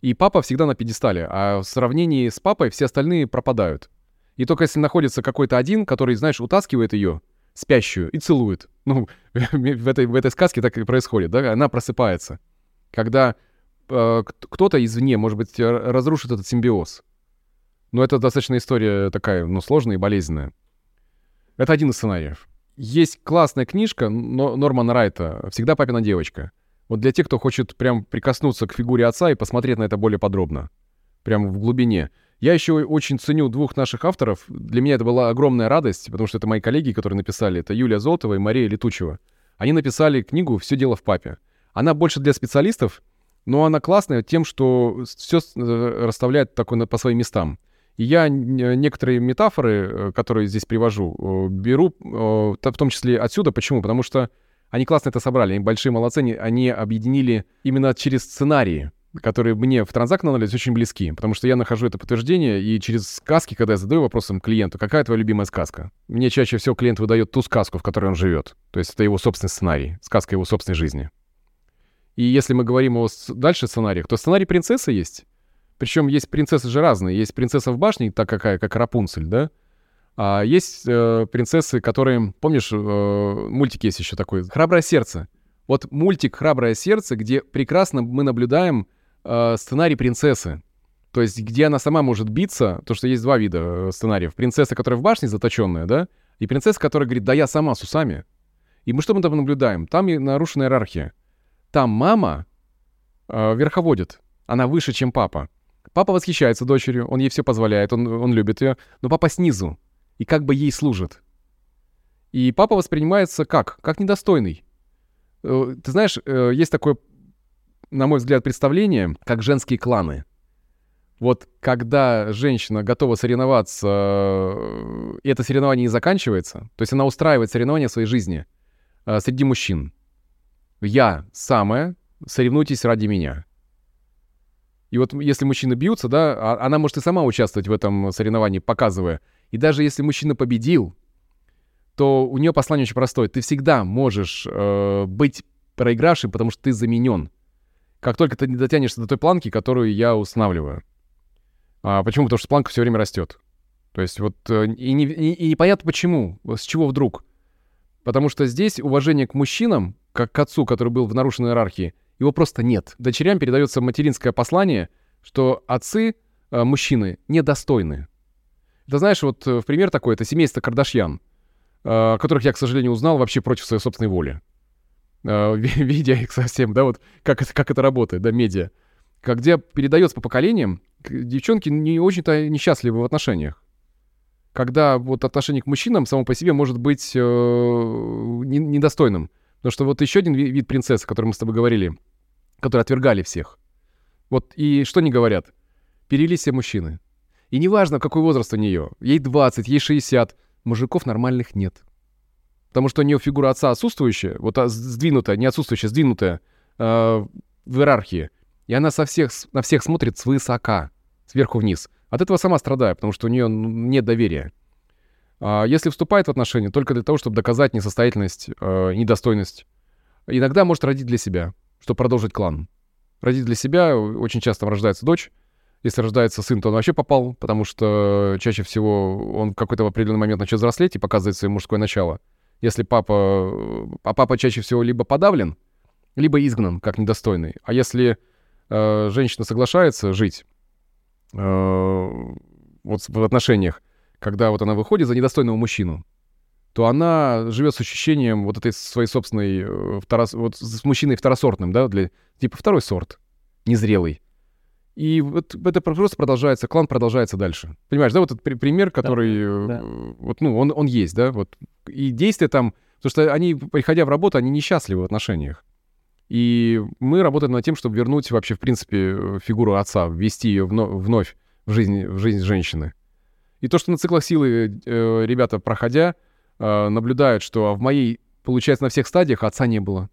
И папа всегда на пьедестале, а в сравнении с папой все остальные пропадают. И только если находится какой-то один, который, знаешь, утаскивает ее, спящую, и целует. Ну, в этой, в этой сказке так и происходит, да? Она просыпается. Когда э, кто-то извне, может быть, разрушит этот симбиоз. Но это достаточно история такая, ну, сложная и болезненная. Это один из сценариев. Есть классная книжка но, Нормана Райта «Всегда папина девочка». Вот для тех, кто хочет прям прикоснуться к фигуре отца и посмотреть на это более подробно. Прям в глубине. Я еще очень ценю двух наших авторов. Для меня это была огромная радость, потому что это мои коллеги, которые написали. Это Юлия Золотова и Мария Летучева. Они написали книгу «Все дело в папе». Она больше для специалистов, но она классная тем, что все э, расставляет такой по своим местам. Я некоторые метафоры, э, которые здесь привожу, э, беру в том числе отсюда. Почему? Потому что они классно это собрали, они большие молодцы, они объединили именно через сценарии, которые мне в транзактном анализе очень близки, потому что я нахожу это подтверждение, и через сказки, когда я задаю вопросом клиенту, какая твоя любимая сказка, мне чаще всего клиент выдает ту сказку, в которой он живет. То есть это его собственный сценарий, сказка его собственной жизни. И если мы говорим о дальше сценариях, то сценарий принцессы есть, причем есть принцессы же разные. Есть принцесса в башне, так какая, как Рапунцель, да? А есть э, принцессы, которые... Помнишь, э, мультик есть еще такой? «Храброе сердце». Вот мультик «Храброе сердце», где прекрасно мы наблюдаем э, сценарий принцессы. То есть, где она сама может биться, то, что есть два вида э, сценариев. Принцесса, которая в башне заточенная, да? И принцесса, которая говорит, да я сама с усами. И мы что мы там наблюдаем? Там нарушена иерархия. Там мама э, верховодит. Она выше, чем папа. Папа восхищается дочерью, он ей все позволяет, он, он любит ее, но папа снизу и как бы ей служит. И папа воспринимается как? Как недостойный. Э, ты знаешь, э, есть такое, на мой взгляд, представление, как женские кланы. Вот когда женщина готова соревноваться, э, и это соревнование не заканчивается, то есть она устраивает соревнования в своей жизни среди мужчин. Я самая, соревнуйтесь ради меня. И вот если мужчины бьются, да, а, она может и сама участвовать в этом соревновании, показывая. И даже если мужчина победил, то у нее послание очень простое. Ты всегда можешь э, быть проигравшим, потому что ты заменен. Как только ты не дотянешься до той планки, которую я устанавливаю. А почему? Потому что планка все время растет. То есть вот э, и, не, и, и непонятно почему, с чего вдруг. Потому что здесь уважение к мужчинам, как к отцу, который был в нарушенной иерархии, его просто нет. Дочерям передается материнское послание, что отцы, э, мужчины, недостойны. Это знаешь, вот э, в пример такой, это семейство Кардашьян, э, которых я, к сожалению, узнал вообще против своей собственной воли. Видя их совсем, да, вот как это, как это работает, да, медиа. Где передается по поколениям, девчонки не очень-то несчастливы в отношениях. Когда вот отношение к мужчинам само по себе может быть э, недостойным. Потому что вот еще один вид принцессы, о котором мы с тобой говорили, которые отвергали всех. Вот и что они говорят? Перевелись все мужчины. И неважно, какой возраст у нее. Ей 20, ей 60. Мужиков нормальных нет. Потому что у нее фигура отца отсутствующая, вот а, сдвинутая, не отсутствующая, сдвинутая э, в иерархии. И она со всех, на всех смотрит свысока, сверху вниз. От этого сама страдает, потому что у нее нет доверия. А если вступает в отношения, только для того, чтобы доказать несостоятельность, э, недостойность, иногда может родить для себя, чтобы продолжить клан. Родить для себя, очень часто рождается дочь, если рождается сын, то он вообще попал, потому что чаще всего он в какой-то определенный момент начнет взрослеть и показывает свое мужское начало. Если папа... А папа чаще всего либо подавлен, либо изгнан, как недостойный. А если э, женщина соглашается жить э, вот в отношениях, когда вот она выходит за недостойного мужчину, то она живет с ощущением вот этой своей собственной э, второс... вот с мужчиной второсортным, да, для типа второй сорт, незрелый. И вот это просто продолжается, клан продолжается дальше. Понимаешь, да, вот этот пример, который, да, да. вот, ну, он, он есть, да, вот. И действия там, потому что они, приходя в работу, они несчастливы в отношениях. И мы работаем над тем, чтобы вернуть вообще, в принципе, фигуру отца, ввести ее вно- вновь в жизнь, в жизнь женщины. И то, что на циклах силы э, ребята, проходя, э, наблюдают, что в моей, получается, на всех стадиях отца не было.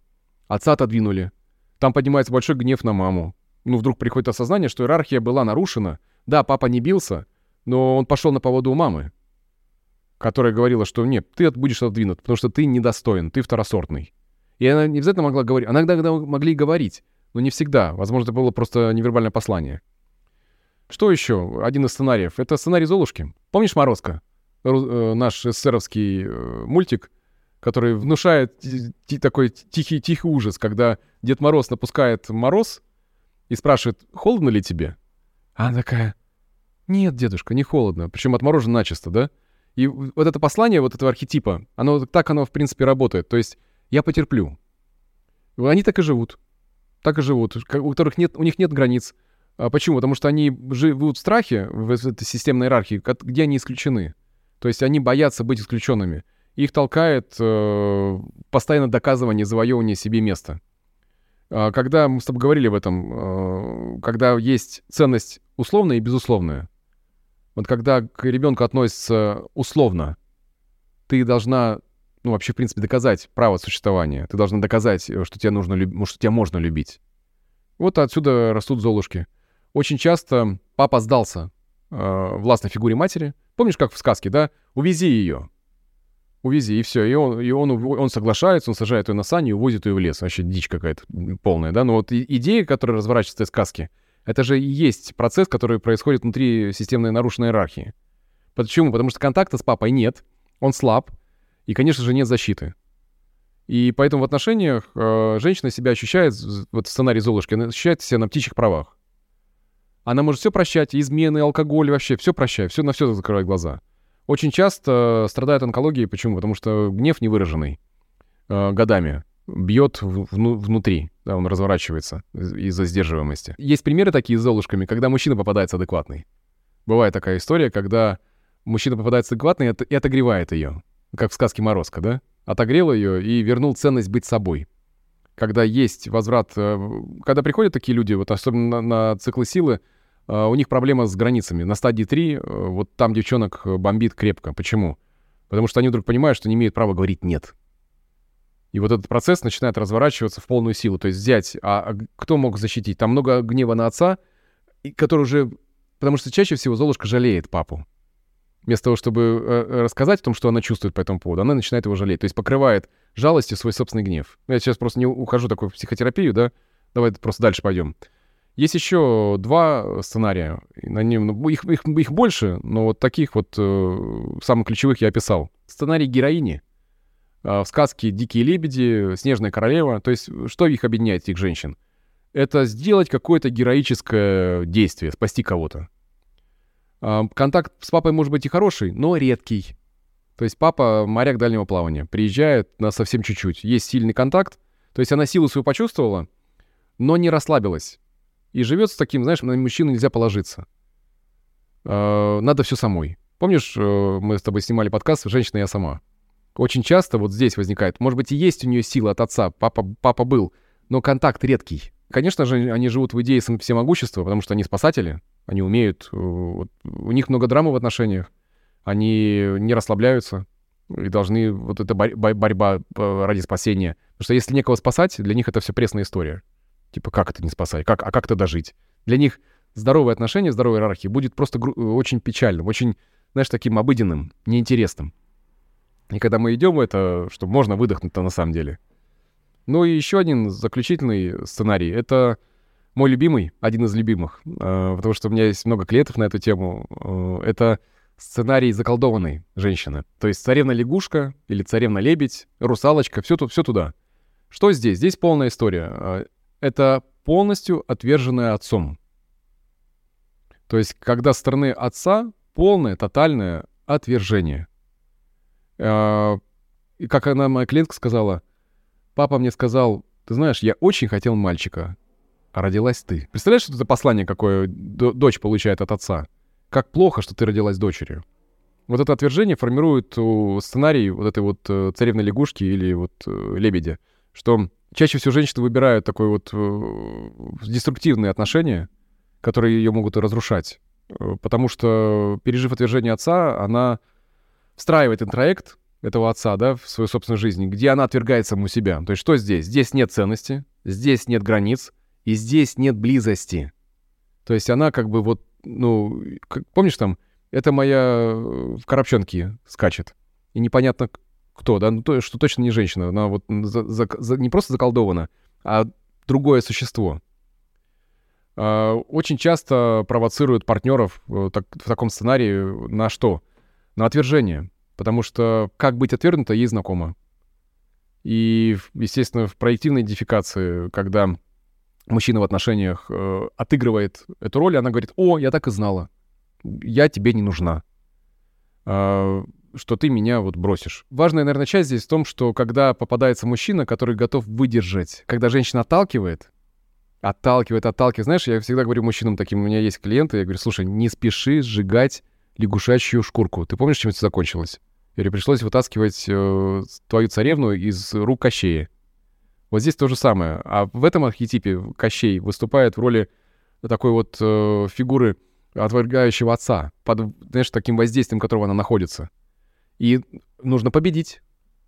Отца отодвинули. Там поднимается большой гнев на маму ну, вдруг приходит осознание, что иерархия была нарушена. Да, папа не бился, но он пошел на поводу у мамы, которая говорила, что нет, ты будешь отодвинут, потому что ты недостоин, ты второсортный. И она не обязательно могла говорить. Она иногда могли говорить, но не всегда. Возможно, это было просто невербальное послание. Что еще? Один из сценариев. Это сценарий Золушки. Помнишь «Морозко»? Э, наш эсеровский э, мультик, который внушает такой тихий, тихий ужас, когда Дед Мороз напускает мороз и спрашивает, холодно ли тебе? А она такая, нет, дедушка, не холодно. Причем отморожено начисто, да? И вот это послание вот этого архетипа, оно так оно, в принципе, работает. То есть я потерплю. Они так и живут. Так и живут. У которых нет, у них нет границ. А почему? Потому что они живут в страхе, в этой системной иерархии, где они исключены. То есть они боятся быть исключенными. Их толкает э, постоянно доказывание, завоевывание себе места. А, когда мы с тобой говорили об этом, а, когда есть ценность условная и безусловная, вот когда к ребенку относится условно, ты должна, ну, вообще, в принципе, доказать право существования. Ты должна доказать, э, что тебя, нужно, что тебя можно любить. Вот отсюда растут золушки. Очень часто папа сдался э, властной фигуре матери. Помнишь, как в сказке, да? Увези ее увези, и все. И он, и он, он соглашается, он сажает ее на сани и увозит ее в лес. Вообще дичь какая-то полная, да? Но вот идея, которая разворачивается из сказки, это же и есть процесс, который происходит внутри системной нарушенной иерархии. Почему? Потому что контакта с папой нет, он слаб, и, конечно же, нет защиты. И поэтому в отношениях э, женщина себя ощущает, вот в сценарии Золушки, она ощущает себя на птичьих правах. Она может все прощать, измены, алкоголь, вообще все прощать, все на все закрывать глаза очень часто страдают онкологией. Почему? Потому что гнев невыраженный э, годами бьет вну, внутри, да, он разворачивается из-за сдерживаемости. Есть примеры такие с золушками, когда мужчина попадается адекватный. Бывает такая история, когда мужчина попадается адекватный и отогревает ее, как в сказке «Морозко», да? Отогрел ее и вернул ценность быть собой. Когда есть возврат... Э, когда приходят такие люди, вот особенно на, на циклы силы, у них проблема с границами. На стадии 3 э, вот там девчонок э, бомбит крепко. Почему? Потому что они вдруг понимают, что не имеют права говорить «нет». И вот этот процесс начинает разворачиваться в полную силу. То есть взять, а, а кто мог защитить? Там много гнева на отца, который уже... Потому что чаще всего Золушка жалеет папу. Вместо того, чтобы э, рассказать о том, что она чувствует по этому поводу, она начинает его жалеть. То есть покрывает жалостью свой собственный гнев. Я сейчас просто не ухожу в психотерапию, да? Давай просто дальше пойдем. Есть еще два сценария. На нем, ну, их, их, их больше, но вот таких вот э, самых ключевых я описал. Сценарий героини. Э, в сказке «Дикие лебеди», «Снежная королева». То есть что их объединяет, этих женщин? Это сделать какое-то героическое действие, спасти кого-то. Э, контакт с папой может быть и хороший, но редкий. То есть папа моряк дальнего плавания. Приезжает на совсем чуть-чуть. Есть сильный контакт. То есть она силу свою почувствовала, но не расслабилась и живет с таким, знаешь, на мужчину нельзя положиться. Э, надо все самой. Помнишь, э, мы с тобой снимали подкаст «Женщина, я сама». Очень часто вот здесь возникает, может быть, и есть у нее сила от отца, папа, папа был, но контакт редкий. Конечно же, они живут в идее всемогущества, потому что они спасатели, они умеют, э, вот, у них много драмы в отношениях, они не расслабляются и должны, вот эта борьба ради спасения. Потому что если некого спасать, для них это все пресная история. Типа, как это не спасать? Как, а как это дожить? Для них здоровые отношения, здоровая иерархия будет просто очень печальным, очень, знаешь, таким обыденным, неинтересным. И когда мы идем, это, что можно выдохнуть-то на самом деле. Ну и еще один заключительный сценарий — это мой любимый, один из любимых, э, потому что у меня есть много клиентов на эту тему. Э, это сценарий заколдованной женщины. То есть царевна-лягушка или царевна-лебедь, русалочка, все, все туда. Что здесь? Здесь полная история. Это полностью отверженная отцом. То есть когда стороны отца полное, тотальное отвержение. И как она, моя клиентка, сказала, папа мне сказал, ты знаешь, я очень хотел мальчика, а родилась ты. Представляешь, что это послание какое дочь получает от отца? Как плохо, что ты родилась дочерью. Вот это отвержение формирует сценарий вот этой вот э, царевной лягушки или вот э, лебедя, что чаще всего женщины выбирают такое вот э, деструктивные отношения, которые ее могут разрушать. Потому что, пережив отвержение отца, она встраивает интроект этого отца, да, в свою собственную жизнь, где она отвергает саму себя. То есть что здесь? Здесь нет ценности, здесь нет границ, и здесь нет близости. То есть она как бы вот, ну, как, помнишь там, это моя э, в коробчонке скачет. И непонятно кто, да, ну, то, что точно не женщина. Она вот за, за, за, не просто заколдована, а другое существо. А, очень часто провоцируют партнеров э, так, в таком сценарии на что? На отвержение. Потому что как быть отвергнуто, ей знакомо. И, естественно, в проективной идентификации, когда мужчина в отношениях э, отыгрывает эту роль, она говорит, о, я так и знала, я тебе не нужна, э, что ты меня вот бросишь. Важная, наверное, часть здесь в том, что когда попадается мужчина, который готов выдержать, когда женщина отталкивает, отталкивает, отталкивает. Знаешь, я всегда говорю мужчинам таким, у меня есть клиенты, я говорю, слушай, не спеши сжигать лягушачью шкурку. Ты помнишь, чем это закончилось? Или пришлось вытаскивать э, твою царевну из рук Кощея. Вот здесь то же самое. А в этом архетипе Кощей выступает в роли такой вот э, фигуры отвергающего отца, под, знаешь, таким воздействием которого она находится. И нужно победить.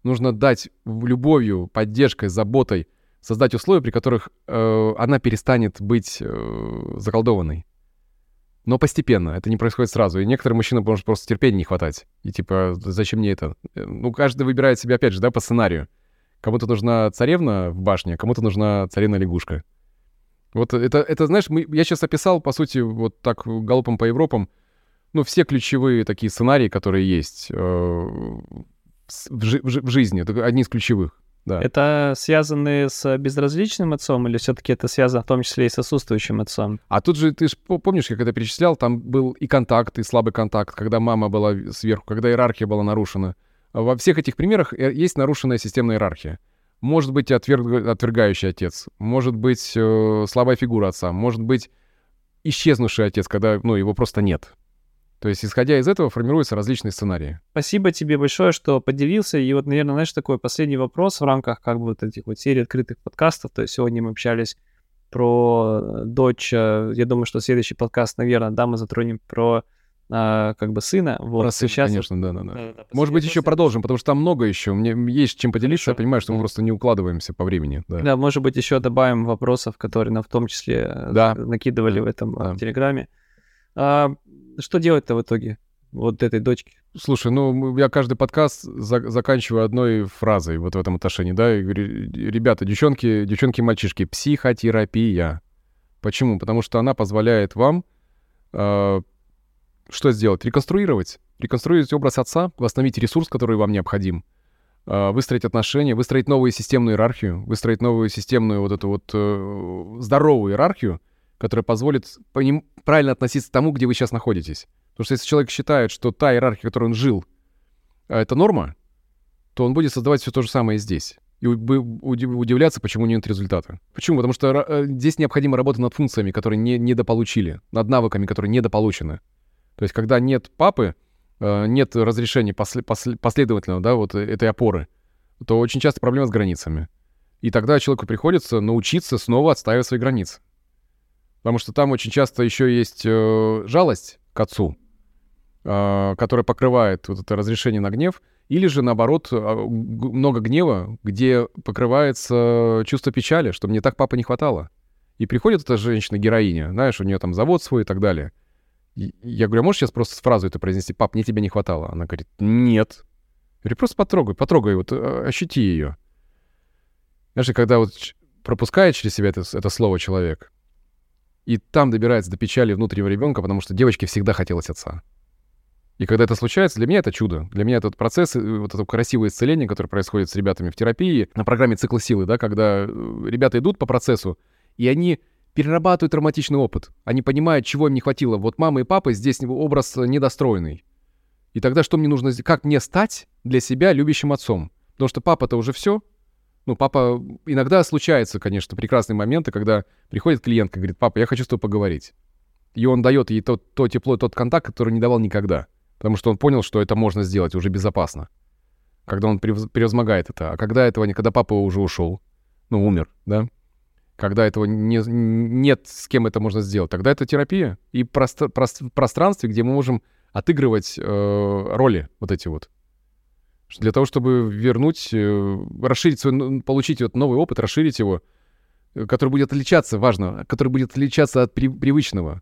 Нужно дать любовью, поддержкой, заботой создать условия, при которых э, она перестанет быть э, заколдованной. Но постепенно, это не происходит сразу. И некоторым мужчинам может просто терпения не хватать. И типа, зачем мне это? Э, ну, каждый выбирает себе, опять же, да, по сценарию. Кому-то нужна царевна в башне, кому-то нужна царевна-лягушка. Вот это, это знаешь, мы, я сейчас описал, по сути, вот так галопом по Европам, ну, все ключевые такие сценарии, которые есть э, в, жи- в жизни. Это одни из ключевых. Да. Это связаны с безразличным отцом или все-таки это связано в том числе и с отсутствующим отцом? А тут же, ты же помнишь, как это перечислял, там был и контакт, и слабый контакт, когда мама была сверху, когда иерархия была нарушена. Во всех этих примерах э, есть нарушенная системная иерархия. Может быть отверг... отвергающий отец, может быть э, слабая фигура отца, может быть исчезнувший отец, когда ну, его просто нет. То есть, исходя из этого, формируются различные сценарии. Спасибо тебе большое, что поделился. И вот, наверное, знаешь, такой последний вопрос в рамках как бы вот этих вот серий открытых подкастов. То есть сегодня мы общались про э, дочь. Э, я думаю, что следующий подкаст, наверное, да, мы затронем про а, как бы сына. Вот, Про сына, сейчас конечно, да, да, да. да, да Может быть, еще продолжим, потому что там много еще. Мне есть чем поделиться. Хорошо. Я понимаю, что мы просто не укладываемся по времени. Да. да, может быть, еще добавим вопросов, которые нам в том числе да. накидывали да. в этом да. Телеграме. А, что делать-то в итоге? Вот этой дочке. Слушай, ну, я каждый подкаст за- заканчиваю одной фразой вот в этом отношении, да, и говорю, ребята, девчонки, девчонки мальчишки, психотерапия. Почему? Потому что она позволяет вам э, что сделать? Реконструировать. Реконструировать образ отца, восстановить ресурс, который вам необходим, а, выстроить отношения, выстроить новую системную иерархию, выстроить новую системную вот эту вот э, здоровую иерархию, которая позволит по ним правильно относиться к тому, где вы сейчас находитесь. Потому что если человек считает, что та иерархия, в которой он жил, а, это норма, то он будет создавать все то же самое здесь. И удивляться, почему нет результата. Почему? Потому что э, здесь необходима работа над функциями, которые не, недополучили, над навыками, которые недополучены. То есть, когда нет папы, э, нет разрешения после, последовательного, да, вот этой опоры, то очень часто проблема с границами. И тогда человеку приходится научиться снова отстаивать свои границы. Потому что там очень часто еще есть э, жалость к отцу, э, которая покрывает вот это разрешение на гнев, или же, наоборот, много гнева, где покрывается чувство печали, что мне так папа не хватало. И приходит эта женщина-героиня, знаешь, у нее там завод свой и так далее. Я говорю, а можешь сейчас просто фразу это произнести? Пап, мне тебя не хватало. Она говорит, нет. Я говорю, просто потрогай, потрогай, вот э, ощути ее. Знаешь, когда вот пропускает через себя это, это слово человек, и там добирается до печали внутреннего ребенка, потому что девочке всегда хотелось отца. И когда это случается, для меня это чудо. Для меня этот процесс, э, вот это красивое исцеление, которое происходит с ребятами в терапии, на программе «Цикл силы», да, когда э, ребята идут по процессу, и они перерабатывают травматичный опыт. Они понимают, чего им не хватило. Вот мама и папа, здесь образ недостроенный. И тогда что мне нужно, как мне стать для себя любящим отцом? Потому что папа-то уже все. Ну, папа, иногда случается, конечно, прекрасные моменты, когда приходит клиентка и говорит, папа, я хочу с тобой поговорить. И он дает ей то, то тепло, тот контакт, который не давал никогда. Потому что он понял, что это можно сделать уже безопасно. Когда он превозмогает это. А когда этого когда папа уже ушел, ну, умер, да, когда этого не, нет, с кем это можно сделать, тогда это терапия. И простр, в пространстве, где мы можем отыгрывать э, роли вот эти вот. Для того, чтобы вернуть, э, расширить свой, получить вот новый опыт, расширить его, э, который будет отличаться, важно, который будет отличаться от при, привычного.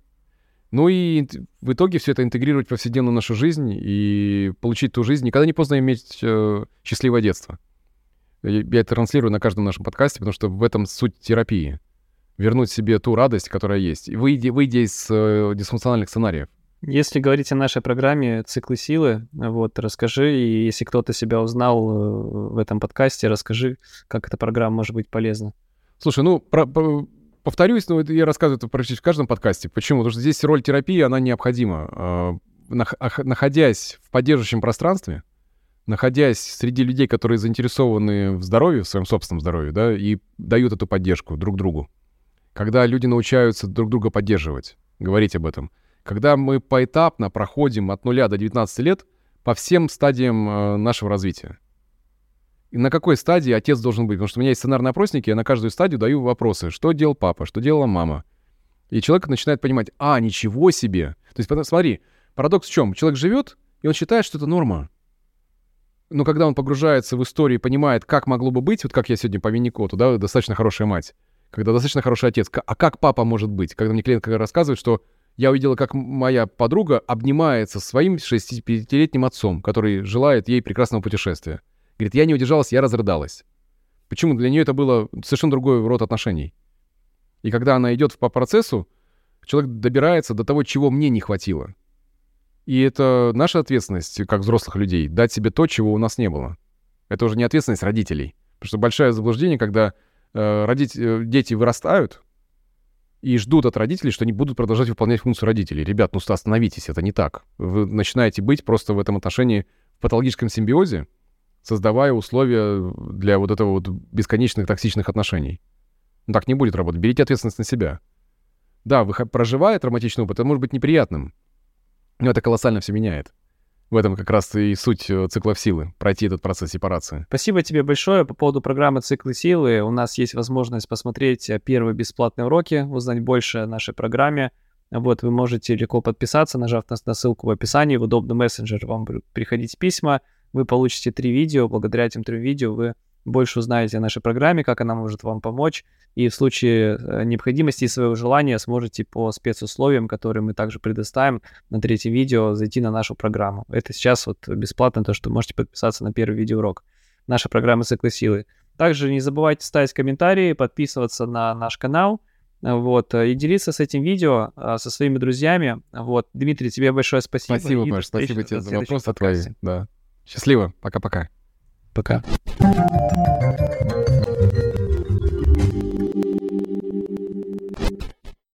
Ну и в итоге все это интегрировать в повседневную нашу жизнь и получить ту жизнь. Никогда не поздно иметь э, счастливое детство. Я это транслирую на каждом нашем подкасте, потому что в этом суть терапии. Вернуть себе ту радость, которая есть, выйдя, выйдя из э, дисфункциональных сценариев. Если говорить о нашей программе «Циклы силы», вот, расскажи, и если кто-то себя узнал э, в этом подкасте, расскажи, как эта программа может быть полезна. Слушай, ну, про, про, повторюсь, но я рассказываю это практически в каждом подкасте. Почему? Потому что здесь роль терапии, она необходима. А, находясь в поддерживающем пространстве, находясь среди людей, которые заинтересованы в здоровье, в своем собственном здоровье, да, и дают эту поддержку друг другу. Когда люди научаются друг друга поддерживать, говорить об этом. Когда мы поэтапно проходим от нуля до 19 лет по всем стадиям э, нашего развития и на какой стадии отец должен быть. Потому что у меня есть сценарные опросники, я на каждую стадию даю вопросы. Что делал папа, что делала мама. И человек начинает понимать, а, ничего себе. То есть, смотри, парадокс в чем? Человек живет, и он считает, что это норма. Но когда он погружается в историю и понимает, как могло бы быть, вот как я сегодня по Винникоту, да, достаточно хорошая мать, когда достаточно хороший отец, а как папа может быть? Когда мне клиент рассказывает, что я увидела, как моя подруга обнимается своим 65-летним отцом, который желает ей прекрасного путешествия. Говорит, я не удержалась, я разрыдалась. Почему? Для нее это было совершенно другой род отношений. И когда она идет по процессу, человек добирается до того, чего мне не хватило. И это наша ответственность, как взрослых людей, дать себе то, чего у нас не было. Это уже не ответственность родителей. Потому что большое заблуждение, когда э, родить, э, дети вырастают и ждут от родителей, что они будут продолжать выполнять функцию родителей. Ребят, ну остановитесь, это не так. Вы начинаете быть просто в этом отношении в патологическом симбиозе, создавая условия для вот этого вот бесконечных токсичных отношений. Ну, так не будет работать. Берите ответственность на себя. Да, вы проживая травматичный опыт, это может быть неприятным, но это колоссально все меняет. В этом как раз и суть э, циклов силы, пройти этот процесс сепарации. Спасибо тебе большое по поводу программы «Циклы силы». У нас есть возможность посмотреть э, первые бесплатные уроки, узнать больше о нашей программе. Вот, вы можете легко подписаться, нажав на ссылку в описании, в удобный мессенджер вам приходить письма — вы получите три видео. Благодаря этим трем видео вы больше узнаете о нашей программе, как она может вам помочь. И в случае э, необходимости и своего желания сможете по спецусловиям, которые мы также предоставим на третьем видео, зайти на нашу программу. Это сейчас вот бесплатно, то, что можете подписаться на первый видеоурок. Наша программа «Циклы силы». Также не забывайте ставить комментарии, подписываться на наш канал, вот, и делиться с этим видео а, со своими друзьями. Вот, Дмитрий, тебе большое спасибо. Спасибо, Паш, спасибо тебе за вопрос твои. Да. Счастливо. Пока-пока. Пока.